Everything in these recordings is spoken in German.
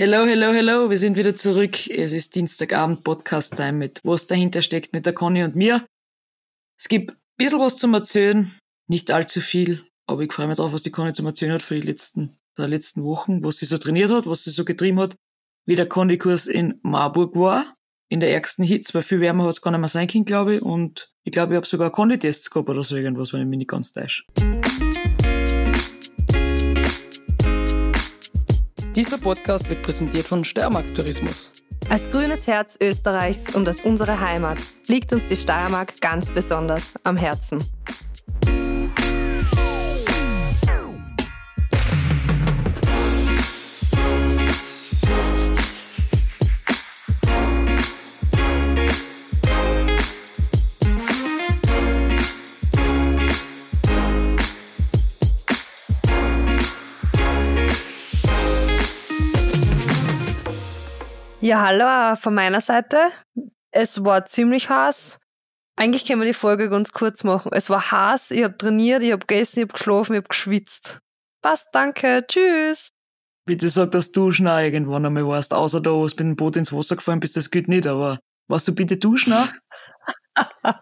Hello, hello, hello, wir sind wieder zurück. Es ist Dienstagabend Podcast-Time mit was dahinter steckt mit der Conny und mir. Es gibt ein bisschen was zum Erzählen, nicht allzu viel, aber ich freue mich drauf, was die Conny zum Erzählen hat für die letzten, der letzten Wochen, was sie so trainiert hat, was sie so getrieben hat, wie der Conny-Kurs in Marburg war, in der ärgsten Hits, weil viel wärmer hat es gar nicht mehr sein können, glaube ich, und ich glaube, ich habe sogar Conny-Tests gehabt oder so irgendwas, wenn ich mich nicht ganz täusche. Dieser Podcast wird präsentiert von Steiermark Tourismus. Als grünes Herz Österreichs und als unsere Heimat liegt uns die Steiermark ganz besonders am Herzen. Ja, hallo von meiner Seite. Es war ziemlich heiß. Eigentlich können wir die Folge ganz kurz machen. Es war heiß, ich habe trainiert, ich habe gegessen, ich habe geschlafen, ich habe geschwitzt. Passt, danke, tschüss. Bitte sag, dass du schon auch irgendwann einmal warst, außer da, wo du mit dem Boot ins Wasser gefallen bist, das geht nicht, aber warst du bitte duschen auch?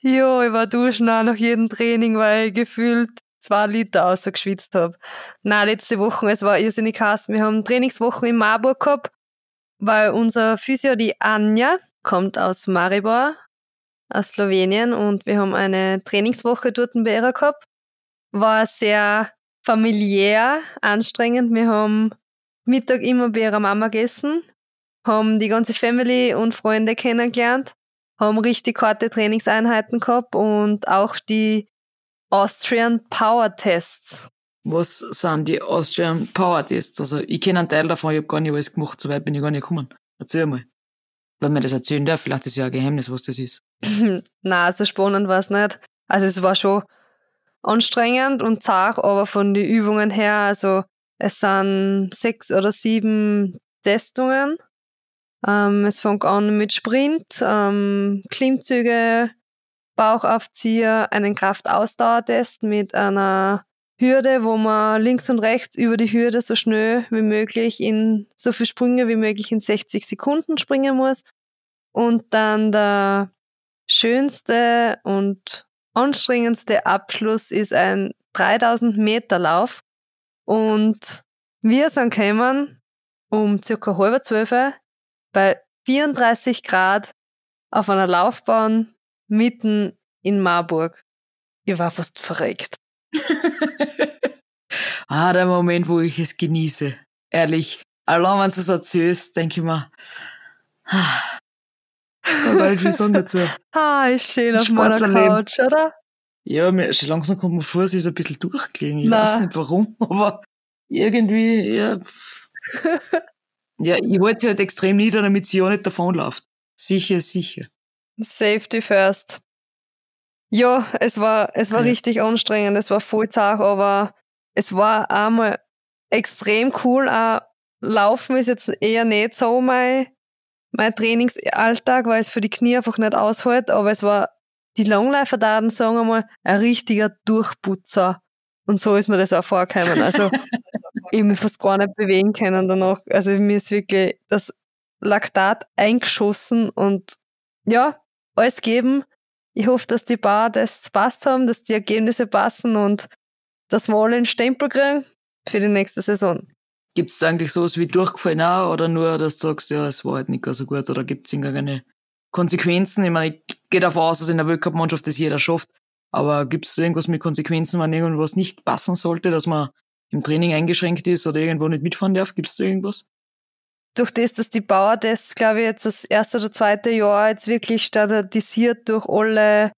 jo, ich war duschen auch nach jedem Training, weil ich gefühlt zwei Liter ausgeschwitzt habe. Na, letzte Woche, es war irrsinnig heiß. Wir haben Trainingswochen in Marburg gehabt, weil unser Physio, die Anja, kommt aus Maribor, aus Slowenien und wir haben eine Trainingswoche dort bei ihrer gehabt. War sehr familiär, anstrengend. Wir haben Mittag immer bei ihrer Mama gegessen, haben die ganze Family und Freunde kennengelernt, haben richtig harte Trainingseinheiten gehabt und auch die Austrian Power Tests. Was sind die Austrian Power Tests? Also ich kenne einen Teil davon, ich habe gar nicht alles gemacht, so weit bin ich gar nicht gekommen. Erzähl mal. Wenn man das erzählen darf, vielleicht ist ja ein Geheimnis, was das ist. Na, so spannend war es nicht. Also es war schon anstrengend und zart, aber von den Übungen her, also es sind sechs oder sieben Testungen. Ähm, es fängt an mit Sprint, ähm, Klimmzüge, Bauchaufzieher, einen Kraftausdauertest mit einer Hürde, wo man links und rechts über die Hürde so schnell wie möglich in so viele Sprünge wie möglich in 60 Sekunden springen muss. Und dann der schönste und anstrengendste Abschluss ist ein 3000 Meter Lauf. Und wir sind gekommen um circa halb zwölf bei 34 Grad auf einer Laufbahn mitten in Marburg. Ich war fast verreckt. ah, der Moment, wo ich es genieße. Ehrlich. Allein wenn du es erzählst, denke ich mir, ah, weil wie sagen dazu? Ah, ist schön auf meiner Couch, oder? Ja, mir, schon langsam kommt mir vor, sie ist ein bisschen durchgelegen. Ich Nein. weiß nicht warum, aber irgendwie, ja. ja, ich halte sie halt extrem nieder, damit sie ja nicht davonläuft. Sicher, sicher. Safety first. Ja, es war, es war ja. richtig anstrengend, es war voll zart, aber es war einmal extrem cool. Auch Laufen ist jetzt eher nicht so mein, mein Trainingsalltag, weil es für die Knie einfach nicht aushält, aber es war die Longläufer-Daten, sagen wir mal, ein richtiger Durchputzer. Und so ist mir das auch vorgekommen. Also, ich mich fast gar nicht bewegen können danach. Also, mir ist wirklich das Laktat eingeschossen und ja, alles geben. Ich hoffe, dass die Bar-Tests passt haben, dass die Ergebnisse passen und dass wir alle einen Stempel kriegen für die nächste Saison. Gibt es eigentlich sowas wie Durchgefallen auch oder nur, dass du sagst, ja, es war halt nicht so gut oder gibt es irgendeine Konsequenzen? Ich meine, ich gehe davon aus, dass in der Weltcup-Mannschaft das jeder schafft, aber gibt es irgendwas mit Konsequenzen, wenn irgendwas nicht passen sollte, dass man im Training eingeschränkt ist oder irgendwo nicht mitfahren darf? Gibt es da irgendwas? Durch das, dass die Bauertests, glaube ich, jetzt das erste oder zweite Jahr jetzt wirklich standardisiert durch alle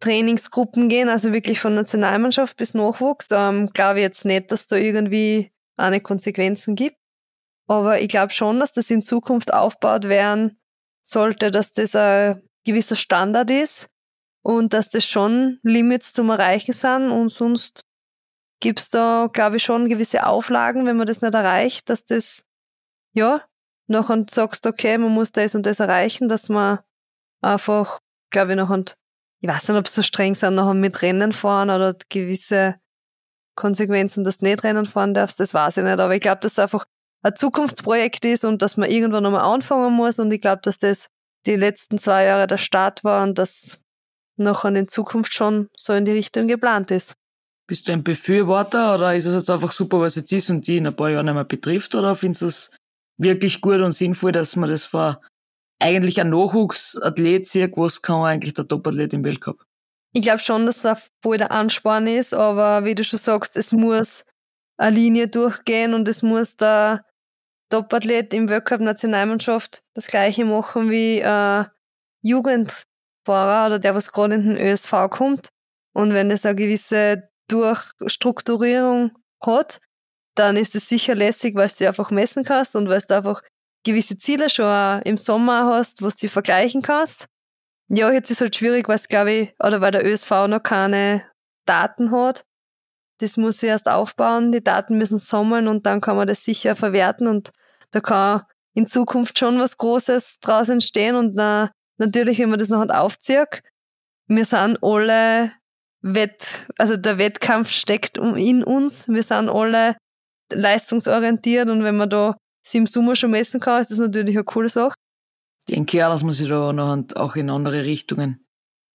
Trainingsgruppen gehen, also wirklich von Nationalmannschaft bis Nachwuchs, ähm, glaube ich jetzt nicht, dass da irgendwie eine Konsequenzen gibt. Aber ich glaube schon, dass das in Zukunft aufgebaut werden sollte, dass das ein gewisser Standard ist und dass das schon Limits zum Erreichen sind und sonst gibt's da, glaube ich, schon gewisse Auflagen, wenn man das nicht erreicht, dass das ja, nachher sagst, okay, man muss das und das erreichen, dass man einfach, glaube ich, nachher, ich weiß nicht, ob so streng sind, nachher mit Rennen fahren oder gewisse Konsequenzen, dass du nicht Rennen fahren darfst, das weiß ich nicht. Aber ich glaube, dass es einfach ein Zukunftsprojekt ist und dass man irgendwann nochmal anfangen muss. Und ich glaube, dass das die letzten zwei Jahre der Start war und dass nachher in Zukunft schon so in die Richtung geplant ist. Bist du ein Befürworter oder ist es jetzt einfach super, was jetzt ist und die in ein paar Jahren nicht mehr betrifft? Oder findest du es wirklich gut und sinnvoll, dass man das vor eigentlich ein Nachwuchsathlet sieht, was kann eigentlich der Topathlet im Weltcup? Ich glaube schon, dass es voll der Ansporn ist, aber wie du schon sagst, es muss eine Linie durchgehen und es muss der Topathlet im Weltcup Nationalmannschaft das gleiche machen wie äh, Jugendfahrer oder der, was gerade in den ÖSV kommt. Und wenn es eine gewisse Durchstrukturierung hat, dann ist es sicher lässig, weil du einfach messen kannst und weil du einfach gewisse Ziele schon im Sommer hast, wo du vergleichen kannst. Ja, jetzt ist halt schwierig, weil es glaube ich, oder weil der ÖSV noch keine Daten hat. Das muss ich erst aufbauen. Die Daten müssen sammeln und dann kann man das sicher verwerten und da kann in Zukunft schon was Großes draus entstehen und na, natürlich, wenn man das noch aufzieht, wir sind alle Wett, also der Wettkampf steckt in uns. Wir sind alle leistungsorientiert und wenn man da sie im Sommer schon messen kann, ist das natürlich eine coole Sache. Ich denke ja, dass man sich da noch auch in andere Richtungen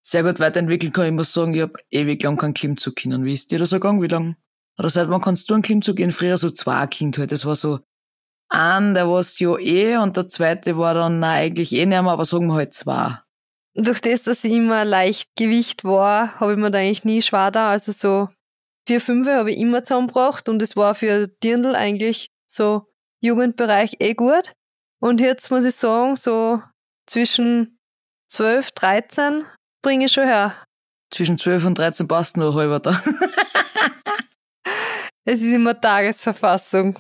sehr gut weiterentwickeln kann. Ich muss sagen, ich habe ewig lang keinen Klimmzug können. Wie ist dir das gegangen? Wie lang? Oder seit wann kannst du einen Klimmzug gehen? Früher so zwei Kind halt. Das war so ein, der war es ja eh und der zweite war dann na, eigentlich eh nicht mehr, aber sagen wir halt zwei durch das, dass ich immer leicht Gewicht war, habe ich mir da eigentlich nie schwer da. Also so vier, fünf habe ich immer zusammengebracht und es war für Dirndl eigentlich so Jugendbereich eh gut. Und jetzt muss ich sagen, so zwischen 12, 13 bringe ich schon her. Zwischen 12 und 13 passt nur halber da. es ist immer Tagesverfassung.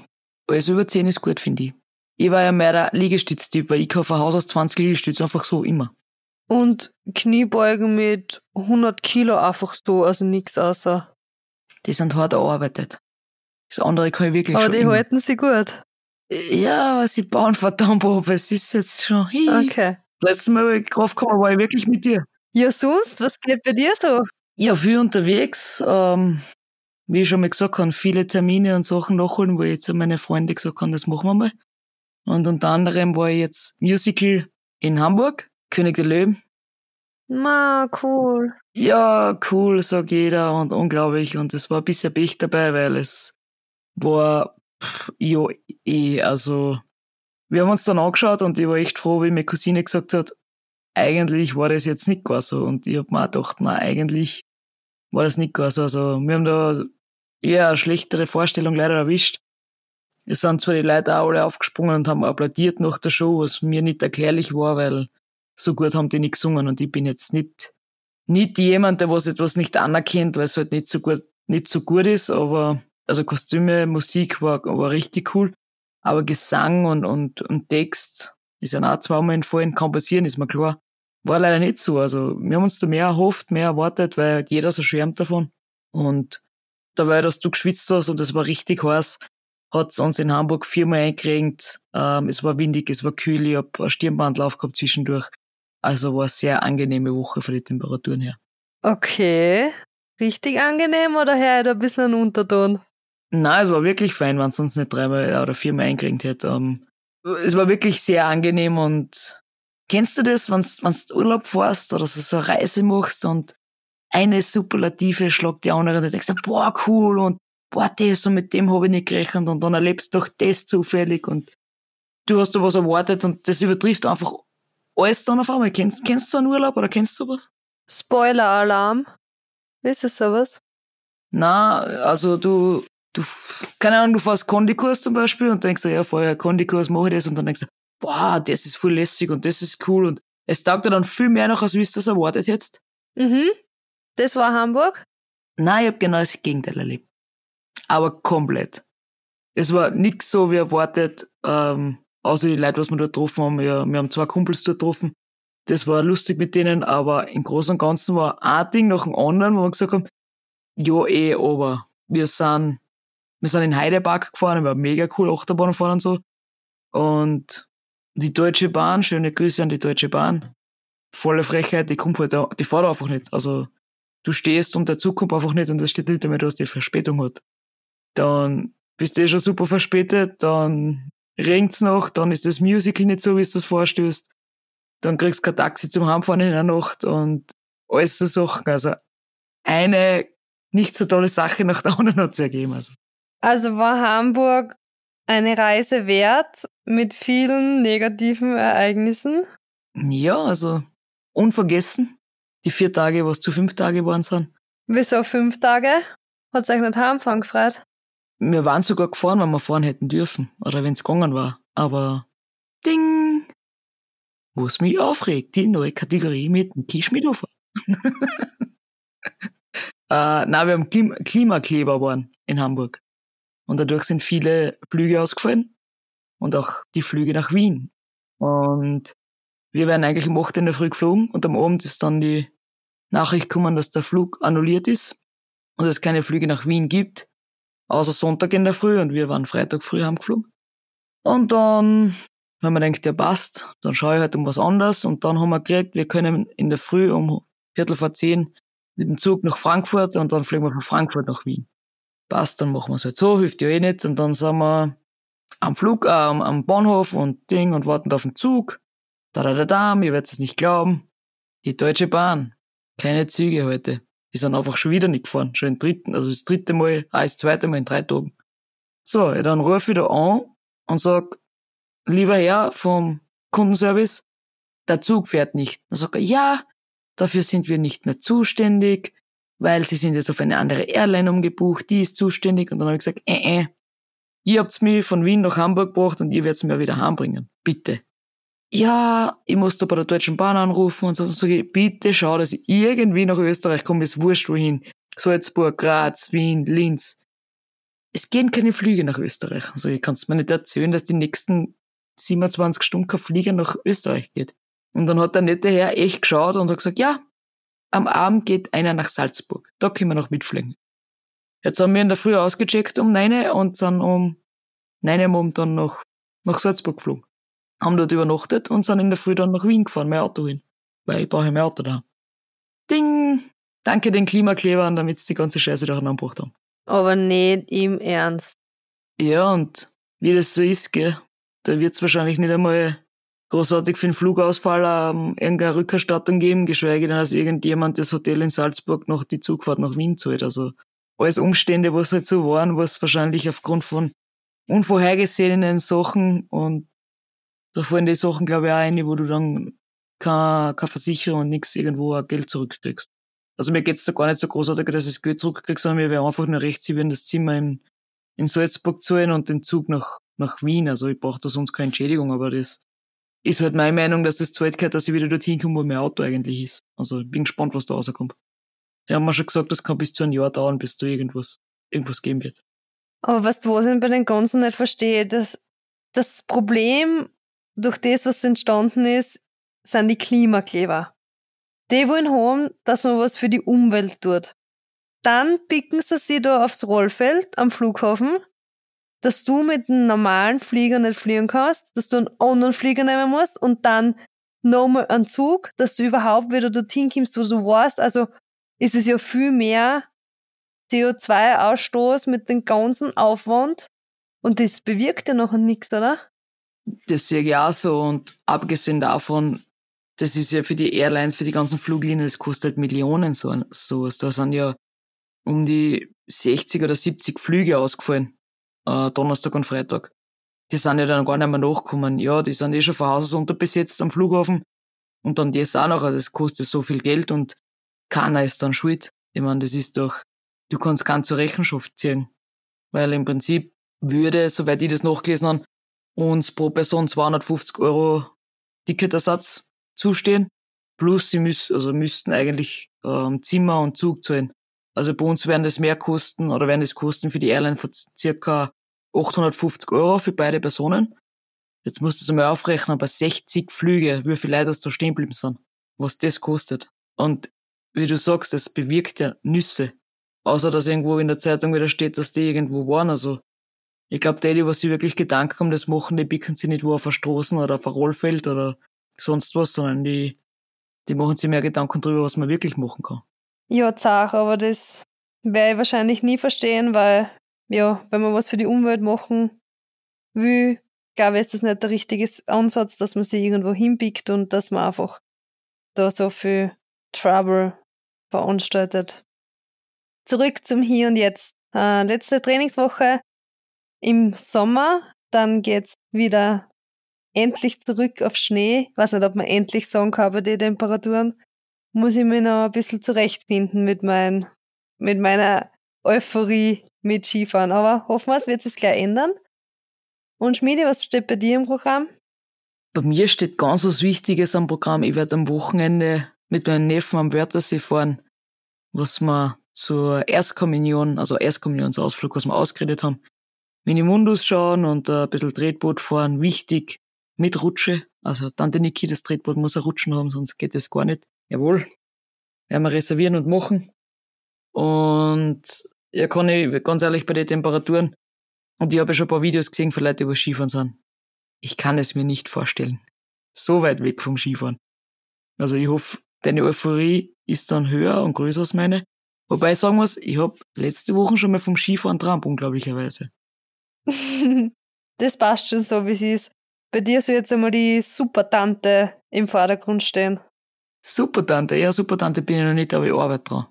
Alles über 10 ist gut, finde ich. Ich war ja mehr der Liegestütztyp, weil ich von Haus aus 20 Liegestütze einfach so immer. Und Kniebeugen mit 100 Kilo einfach so, also nichts außer. Die sind hart erarbeitet. Das andere kann ich wirklich Aber schon die immer. halten sie gut. Ja, aber sie bauen verdammt ab. Es ist jetzt schon. Hi. Okay. Letztes Mal, wo ich drauf gekommen war ich wirklich mit dir. Ja, sonst? Was geht bei dir so? Ja, viel unterwegs. Ähm, wie ich schon mal gesagt habe, viele Termine und Sachen nachholen, wo ich jetzt an meine Freunde gesagt habe, das machen wir mal. Und unter anderem war ich jetzt Musical in Hamburg. König der Löwen. Ma, cool. Ja, cool, sagt jeder und unglaublich. Und es war ein bisschen Pech dabei, weil es war, pff, ja, eh, also, wir haben uns dann angeschaut und ich war echt froh, wie meine Cousine gesagt hat, eigentlich war das jetzt nicht gar so. Und ich hab mir auch gedacht, na, eigentlich war das nicht gar so. Also, wir haben da eher eine schlechtere Vorstellung leider erwischt. Es sind zwar die Leute auch alle aufgesprungen und haben applaudiert nach der Show, was mir nicht erklärlich war, weil so gut haben die nicht gesungen und ich bin jetzt nicht, nicht jemand, der was etwas nicht anerkennt, weil es halt nicht so gut, nicht so gut ist, aber, also Kostüme, Musik war, war richtig cool, aber Gesang und, und, und Text ist ja auch zweimal entfallen, kann passieren, ist mir klar. War leider nicht so, also wir haben uns da mehr erhofft, mehr erwartet, weil jeder so schwärmt davon und dabei, dass du geschwitzt hast und es war richtig heiß, hat's uns in Hamburg viermal eingerenkt. Ähm, es war windig, es war kühl, ich hab ein Stirnbandlauf gehabt zwischendurch. Also war eine sehr angenehme Woche von den Temperaturen her. Okay. Richtig angenehm oder her ein bisschen ein Unterton? Nein, es war wirklich fein, wenn es uns nicht dreimal oder viermal eingeringt hätte. Ähm, es war wirklich sehr angenehm und kennst du das, wenn du Urlaub fährst oder so, so eine Reise machst und eine Superlative schlagt die andere und du denkst, boah, cool und boah, das und mit dem habe ich nicht gerechnet und dann erlebst du doch das zufällig und du hast da was erwartet und das übertrifft einfach alles dann auf einmal. Kennst, kennst du einen Urlaub oder kennst du sowas? Spoiler-Alarm. Ist es sowas? Na, also du, du, keine Ahnung, du fährst Kondikurs zum Beispiel und denkst dir, ja, vorher Kondikurs mache ich das und dann denkst du, boah, das ist voll lässig und das ist cool und es taugt dir dann viel mehr noch, als wie du das erwartet hättest. Mhm. Das war Hamburg? Nein, ich hab genau das Gegenteil erlebt. Aber komplett. Es war nix so wie erwartet, ähm, außer die Leute, was wir dort getroffen haben. Ja, wir haben zwei Kumpels dort getroffen. Das war lustig mit denen, aber im Großen und Ganzen war ein Ding nach dem anderen, wo wir gesagt haben, ja eh, aber wir sind, wir sind in Heidepark gefahren, war mega cool, Achterbahn fahren und so. Und die Deutsche Bahn, schöne Grüße an die Deutsche Bahn. Volle Frechheit, die kommt halt, die fährt einfach nicht. Also, du stehst und der Zug kommt einfach nicht und das steht nicht damit, dass die Verspätung hat. dann bist du eh schon super verspätet, dann regt's noch, dann ist das Musical nicht so, wie es das vorstößt, dann kriegst du kein Taxi zum Heimfahren in der Nacht und alles so Sachen. Also eine nicht so tolle Sache nach der anderen hat es ergeben. Also. also war Hamburg eine Reise wert mit vielen negativen Ereignissen? Ja, also unvergessen. Die vier Tage, was zu fünf Tage waren sind. Wieso fünf Tage? Hat euch nicht heimfahren gefreut? Wir waren sogar gefahren, wenn wir fahren hätten dürfen. Oder wenn es gegangen war. Aber Ding! Was mich aufregt, die neue Kategorie mit dem Kischmidofer. äh, nein, wir haben Klim Klimakleber waren in Hamburg. Und dadurch sind viele Flüge ausgefallen. Und auch die Flüge nach Wien. Und wir wären eigentlich um 8 in der Früh geflogen und am Abend ist dann die Nachricht gekommen, dass der Flug annulliert ist und es keine Flüge nach Wien gibt, außer Sonntag in der Früh und wir waren Freitag früh heimgeflogen. Und dann, wenn man denkt, ja passt, dann schaue ich halt um was anderes und dann haben wir gekriegt, wir können in der Früh um Viertel vor zehn mit dem Zug nach Frankfurt und dann fliegen wir von Frankfurt nach Wien. Passt, dann machen wir es halt so, hilft ja eh nicht und dann sind wir am Flug, äh, am Bahnhof und Ding und warten auf den Zug da da da da, ihr werdet es nicht glauben. Die Deutsche Bahn. Keine Züge heute. Die sind einfach schon wieder nicht gefahren. Schon im dritten, also das dritte Mal, ah, das zweite Mal in drei Tagen. So, dann rufe ich da an und sag, lieber Herr vom Kundenservice, der Zug fährt nicht. Dann sagt er, ja, dafür sind wir nicht mehr zuständig, weil sie sind jetzt auf eine andere Airline umgebucht, die ist zuständig. Und dann habe ich gesagt, äh, äh, ihr habt's mich von Wien nach Hamburg gebracht und ihr werdt's mir wieder heimbringen. Bitte ja, ich muss da bei der Deutschen Bahn anrufen und so, und sage ich, bitte schau, dass ich irgendwie nach Österreich komme, ist wurscht wohin. Salzburg, Graz, Wien, Linz. Es gehen keine Flüge nach Österreich. Also ich kann es mir nicht erzählen, dass die nächsten 27 Stunden kein Flieger nach Österreich geht. Und dann hat der nette Herr echt geschaut und hat gesagt, ja, am Abend geht einer nach Salzburg. Da können wir noch mitfliegen. Jetzt haben wir in der Früh ausgecheckt um neun und sind um neun Uhr dann noch nach Salzburg geflogen haben dort übernachtet und sind in der Früh dann nach Wien gefahren, mein Auto hin. Weil ich brauche mein Auto da. Ding! Danke den Klimaklebern, damit sie die ganze Scheiße durcheinander gebracht haben. Aber nicht im Ernst. Ja, und wie das so ist, gell, da wird's wahrscheinlich nicht einmal großartig für den Flugausfall ähm, irgendeine Rückerstattung geben, geschweige denn, dass irgendjemand das Hotel in Salzburg noch die Zugfahrt nach Wien zahlt. Also alles Umstände, was halt so waren, was wahrscheinlich aufgrund von unvorhergesehenen Sachen und da fallen die Sachen, glaube ich, auch rein, wo du dann keine, keine Versicherung und nichts irgendwo Geld zurückkriegst. Also mir geht's da gar nicht so großartig, dass ich das Geld zurückkriege, sondern mir wäre einfach nur recht, sie würden das Zimmer in, in Salzburg zahlen und den Zug nach, nach Wien. Also ich brauche da sonst keine Entschädigung, aber das ist halt meine Meinung, dass das zahlt gehört, dass ich wieder dorthin komme, wo mein Auto eigentlich ist. Also ich bin gespannt, was da rauskommt. Die haben mir schon gesagt, das kann bis zu einem Jahr dauern, bis da irgendwas, irgendwas geben wird. Aber was was ich bei den Ganzen nicht verstehe, das, das Problem durch das, was entstanden ist, sind die Klimakleber. Die wollen haben, dass man was für die Umwelt tut. Dann picken sie sich da aufs Rollfeld am Flughafen, dass du mit einem normalen Flieger nicht fliegen kannst, dass du einen anderen Flieger nehmen musst und dann nochmal einen Zug, dass du überhaupt wieder dorthin kommst, wo du warst. Also ist es ja viel mehr CO2-Ausstoß mit dem ganzen Aufwand und das bewirkt ja noch nichts, oder? Das sehe ich auch so. Und abgesehen davon, das ist ja für die Airlines, für die ganzen Fluglinien, das kostet halt Millionen so, sowas. Da sind ja um die 60 oder 70 Flüge ausgefallen, äh, Donnerstag und Freitag. Die sind ja dann gar nicht mehr nachgekommen. Ja, die sind eh schon von Haus aus unterbesetzt am Flughafen. Und dann das auch noch, also das kostet so viel Geld und keiner ist dann schuld. Ich meine, das ist doch, du kannst keinen zur Rechenschaft ziehen. Weil im Prinzip würde, soweit ich das nachgelesen habe, uns pro Person 250 Euro Ticketersatz zustehen. Plus sie müssen, also müssten eigentlich ähm, Zimmer und Zug zahlen. Also bei uns werden das mehr kosten oder werden das kosten für die Airline von circa 850 Euro für beide Personen. Jetzt musst du es einmal aufrechnen, bei 60 Flüge, wie viele Leute da stehen geblieben sind, was das kostet. Und wie du sagst, das bewirkt ja Nüsse. Außer dass irgendwo in der Zeitung wieder steht, dass die irgendwo waren. Also ich glaube, die, was sich wirklich Gedanken um das machen, die bicken sie nicht wo auf Verstoßen oder auf ein Rollfeld oder sonst was, sondern die, die machen sich mehr Gedanken darüber, was man wirklich machen kann. Ja, Zach, aber das werde ich wahrscheinlich nie verstehen, weil ja, wenn man was für die Umwelt machen will, glaube ich, ist das nicht der richtige Ansatz, dass man sich irgendwo hinbiegt und dass man einfach da so viel Trouble veranstaltet. Zurück zum Hier und Jetzt. Äh, letzte Trainingswoche im Sommer, dann geht's wieder endlich zurück auf Schnee. Weiß nicht, ob man endlich sagen kann bei den Temperaturen. Muss ich mich noch ein bisschen zurechtfinden mit, mein, mit meiner Euphorie mit Skifahren. Aber hoffen wir, es wird sich gleich ändern. Und Schmiede, was steht bei dir im Programm? Bei mir steht ganz was Wichtiges am Programm. Ich werde am Wochenende mit meinen Neffen am Wörthersee fahren, was wir zur Erstkommunion, also Erstkommunionsausflug, was wir ausgeredet haben, Minimundus schauen und ein bisschen Tretboot fahren. Wichtig, mit Rutsche. Also Tante Niki, das Tretboot muss ein Rutschen haben, sonst geht das gar nicht. Jawohl. Werden wir reservieren und machen. Und ja, kann ich ganz ehrlich bei den Temperaturen, und ich habe ja schon ein paar Videos gesehen von Leuten, die über Skifahren sind. Ich kann es mir nicht vorstellen. So weit weg vom Skifahren. Also ich hoffe, deine Euphorie ist dann höher und größer als meine. Wobei ich sagen muss, ich habe letzte Woche schon mal vom Skifahren tramp, unglaublicherweise. das passt schon so, wie es ist. Bei dir soll jetzt einmal die Supertante im Vordergrund stehen. Supertante? Ja, Supertante bin ich noch nicht, aber ich arbeite dran.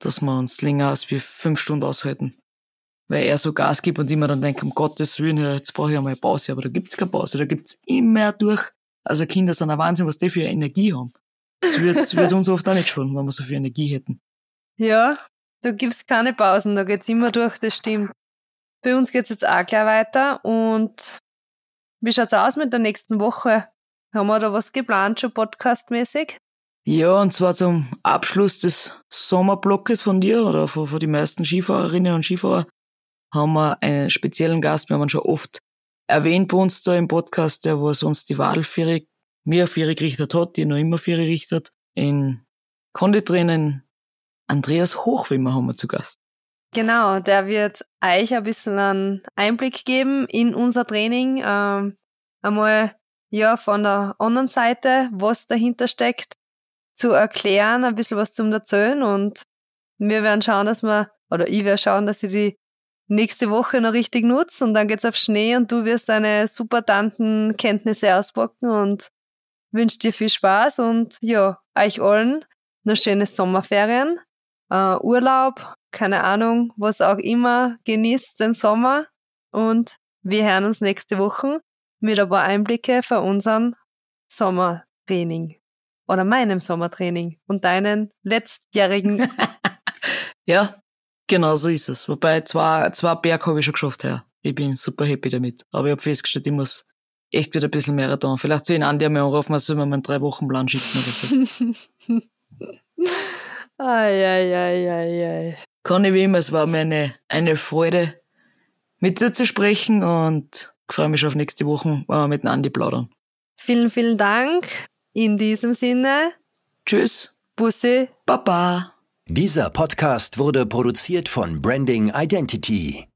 Dass wir uns länger als wie fünf Stunden aushalten weil er so Gas gibt und immer dann denkt, um Gottes Willen, jetzt brauche ich einmal Pause. Aber da gibt's keine Pause, da gibt's immer durch. Also Kinder sind ein Wahnsinn, was die für Energie haben. Das wird, das wird uns oft auch nicht schon, wenn wir so viel Energie hätten. Ja, da gibt's keine Pausen, da geht's immer durch, das stimmt. Bei uns geht's jetzt auch gleich weiter und wie schaut's aus mit der nächsten Woche? Haben wir da was geplant, schon podcastmäßig? Ja, und zwar zum Abschluss des Sommerblockes von dir oder von, von den meisten Skifahrerinnen und Skifahrer haben wir einen speziellen Gast, wir haben ihn schon oft erwähnt bei uns da im Podcast, der was uns die Wadelfähre, mir Fähre gerichtet hat, die noch immer Fähre richtet. In Konditraining Andreas Hochwimmer haben wir zu Gast. Genau, der wird euch ein bisschen einen Einblick geben in unser Training. Ähm, einmal ja von der anderen Seite, was dahinter steckt, zu erklären, ein bisschen was zum Erzählen und wir werden schauen, dass wir, oder ich werde schauen, dass ich die nächste Woche noch richtig nutzt und dann geht's auf Schnee und du wirst deine super Tantenkenntnisse auspacken und wünsche dir viel Spaß und ja, euch allen noch schöne Sommerferien, uh, Urlaub, keine Ahnung, was auch immer, genießt den Sommer und wir hören uns nächste Woche mit ein paar Einblicke für unseren Sommertraining oder meinem Sommertraining und deinen letztjährigen. ja, Genau so ist es. Wobei zwei, zwei Berg habe ich schon geschafft, ja. Ich bin super happy damit. Aber ich habe festgestellt, ich muss echt wieder ein bisschen mehr tun. Vielleicht soll ich einen Andi einmal anrufen, man soll mir einen drei Wochen Plan schicken oder so. ai, ai, ai, ai, ai. Kann ich wie immer, es war mir eine, eine Freude, mit dir zu sprechen und ich freue mich schon auf nächste Woche, wenn wir mit Andi plaudern. Vielen, vielen Dank. In diesem Sinne. Tschüss. Bussi. Baba. Dieser Podcast wurde produziert von Branding Identity.